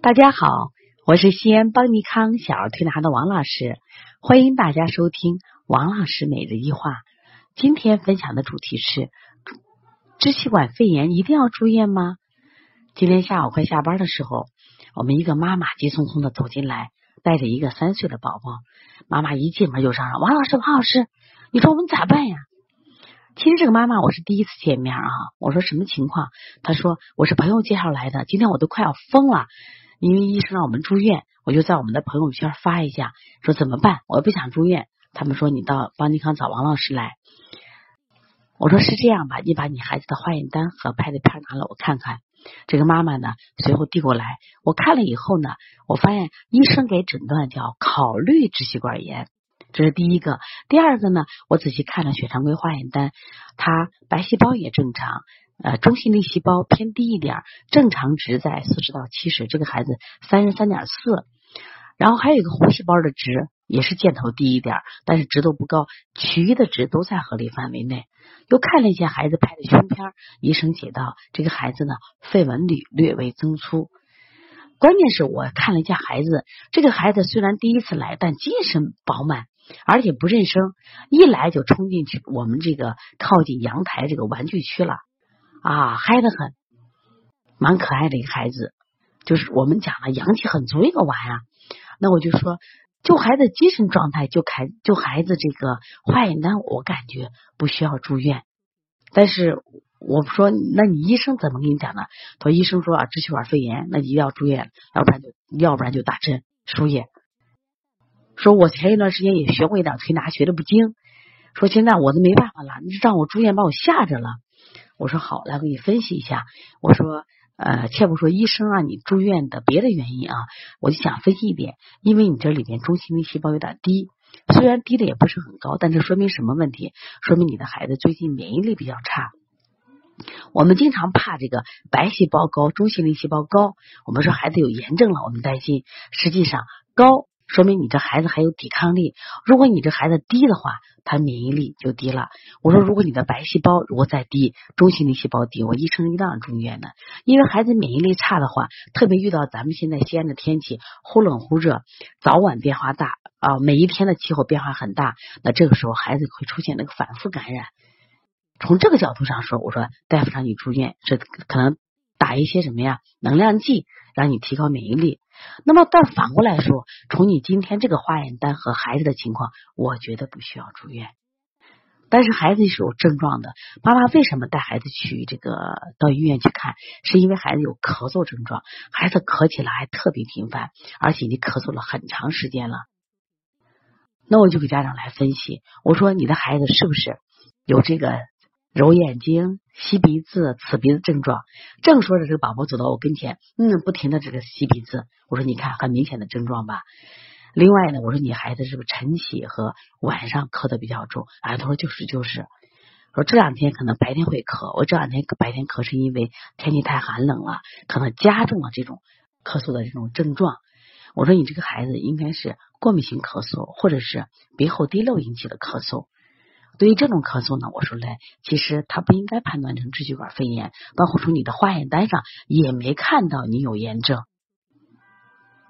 大家好，我是西安邦尼康小儿推拿的王老师，欢迎大家收听王老师每日一话。今天分享的主题是支气管肺炎一定要住院吗？今天下午快下班的时候，我们一个妈妈急匆匆的走进来，带着一个三岁的宝宝。妈妈一进门就嚷嚷：“王老师，王老师，你说我们咋办呀？”其实这个妈妈我是第一次见面啊。我说什么情况？她说我是朋友介绍来的，今天我都快要疯了。因为医生让我们住院，我就在我们的朋友圈发一下，说怎么办？我不想住院。他们说你到邦尼康找王老师来。我说是这样吧，你把你孩子的化验单和拍的片拿来我看看。这个妈妈呢，随后递过来，我看了以后呢，我发现医生给诊断叫考虑支气管炎，这是第一个。第二个呢，我仔细看了血常规化验单，他白细胞也正常。呃，中性粒细胞偏低一点，正常值在四十到七十，这个孩子三十三点四。然后还有一个红细胞的值也是箭头低一点，但是值都不高，其余的值都在合理范围内。又看了一下孩子拍的胸片，医生写道这个孩子呢肺纹理略微增粗。关键是我看了一下孩子，这个孩子虽然第一次来，但精神饱满，而且不认生，一来就冲进去我们这个靠近阳台这个玩具区了。啊，嗨得很，蛮可爱的一个孩子，就是我们讲的阳气很足一个娃呀。那我就说，就孩子精神状态，就孩就孩子这个化验单，我感觉不需要住院。但是我说，那你医生怎么跟你讲的？他说医生说啊，支气管肺炎，那一定要住院，要不然就要不然就打针输液。说我前一段时间也学过一点推拿，学的不精。说现在我都没办法了，你让我住院把我吓着了。我说好，来给你分析一下。我说，呃，切不说医生让你住院的别的原因啊，我就想分析一点，因为你这里边中性粒细胞有点低，虽然低的也不是很高，但这说明什么问题？说明你的孩子最近免疫力比较差。我们经常怕这个白细胞高，中性粒细胞高，我们说孩子有炎症了，我们担心。实际上高。说明你这孩子还有抵抗力。如果你这孩子低的话，他免疫力就低了。我说，如果你的白细胞如果再低，中性粒细胞低，我医生一定要住院的。因为孩子免疫力差的话，特别遇到咱们现在西安的天气忽冷忽热，早晚变化大啊，每一天的气候变化很大，那这个时候孩子会出现那个反复感染。从这个角度上说，我说大夫让你住院这可能打一些什么呀能量剂，让你提高免疫力。那么，但反过来说，从你今天这个化验单和孩子的情况，我觉得不需要住院。但是孩子是有症状的，妈妈为什么带孩子去这个到医院去看？是因为孩子有咳嗽症状，孩子咳起来还特别频繁，而且你咳嗽了很长时间了。那我就给家长来分析，我说你的孩子是不是有这个？揉眼睛、吸鼻子、呲鼻子症状，正说着，这个宝宝走到我跟前，嗯，不停的这个吸鼻子。我说，你看，很明显的症状吧。另外呢，我说你孩子是不是晨起和晚上咳的比较重？啊，他说就是就是。说这两天可能白天会咳，我这两天白天咳是因为天气太寒冷了，可能加重了这种咳嗽的这种症状。我说你这个孩子应该是过敏性咳嗽，或者是鼻后滴漏引起的咳嗽。对于这种咳嗽呢，我说嘞，其实他不应该判断成支气管肺炎，包括从你的化验单上也没看到你有炎症，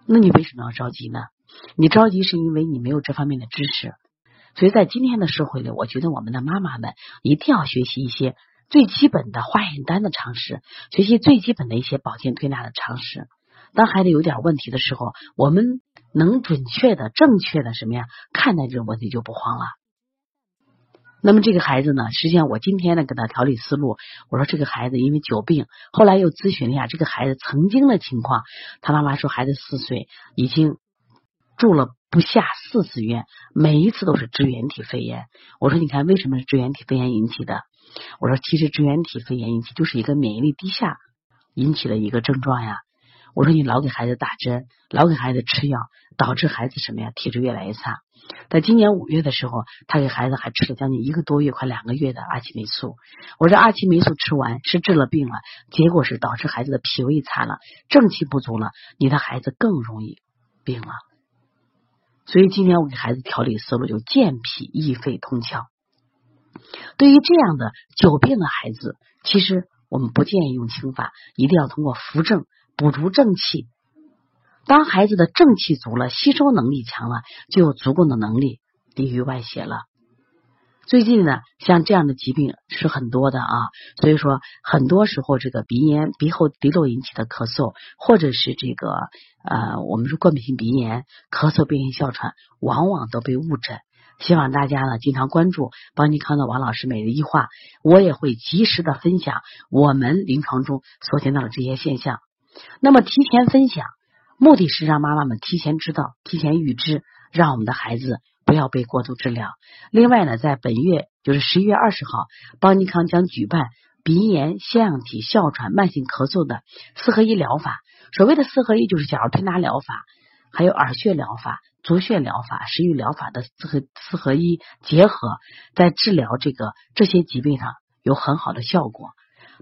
那你为什么要着急呢？你着急是因为你没有这方面的知识，所以在今天的社会里，我觉得我们的妈妈们一定要学习一些最基本的化验单的常识，学习最基本的一些保健推拿的常识。当孩子有点问题的时候，我们能准确的、正确的什么呀看待这个问题，就不慌了。那么这个孩子呢，实际上我今天呢给他调理思路，我说这个孩子因为久病，后来又咨询了一下这个孩子曾经的情况，他妈妈说孩子四岁已经住了不下四次院，每一次都是支原体肺炎。我说你看为什么是支原体肺炎引起的？我说其实支原体肺炎引起就是一个免疫力低下引起的一个症状呀。我说你老给孩子打针，老给孩子吃药，导致孩子什么呀？体质越来越差。在今年五月的时候，他给孩子还吃了将近一个多月，快两个月的阿奇霉素。我说阿奇霉素吃完是治了病了，结果是导致孩子的脾胃差了，正气不足了，你的孩子更容易病了。所以今天我给孩子调理思路就健脾益肺通窍。对于这样的久病的孩子，其实我们不建议用清法，一定要通过扶正补足正气，当孩子的正气足了，吸收能力强了，就有足够的能力抵御外邪了。最近呢，像这样的疾病是很多的啊，所以说很多时候这个鼻炎、鼻后滴漏引起的咳嗽，或者是这个呃，我们说过敏性鼻炎、咳嗽、变性哮喘，往往都被误诊。希望大家呢经常关注邦尼康的王老师每日一话，我也会及时的分享我们临床中所见到的这些现象。那么提前分享，目的是让妈妈们提前知道、提前预知，让我们的孩子。不要被过度治疗。另外呢，在本月就是十一月二十号，邦尼康将举办鼻炎、腺样体、哮喘、慢性咳嗽的四合一疗法。所谓的四合一，就是小儿推拿疗法、还有耳穴疗法、足穴疗法、食育疗法的四合四合一结合，在治疗这个这些疾病上有很好的效果。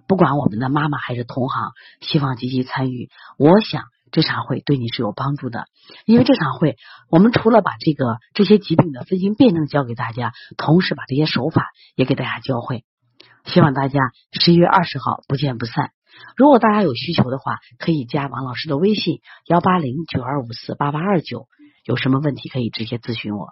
不管我们的妈妈还是同行，希望积极参与。我想。这场会对你是有帮助的，因为这场会我们除了把这个这些疾病的分型辩证教给大家，同时把这些手法也给大家教会。希望大家十一月二十号不见不散。如果大家有需求的话，可以加王老师的微信幺八零九二五四八八二九，有什么问题可以直接咨询我。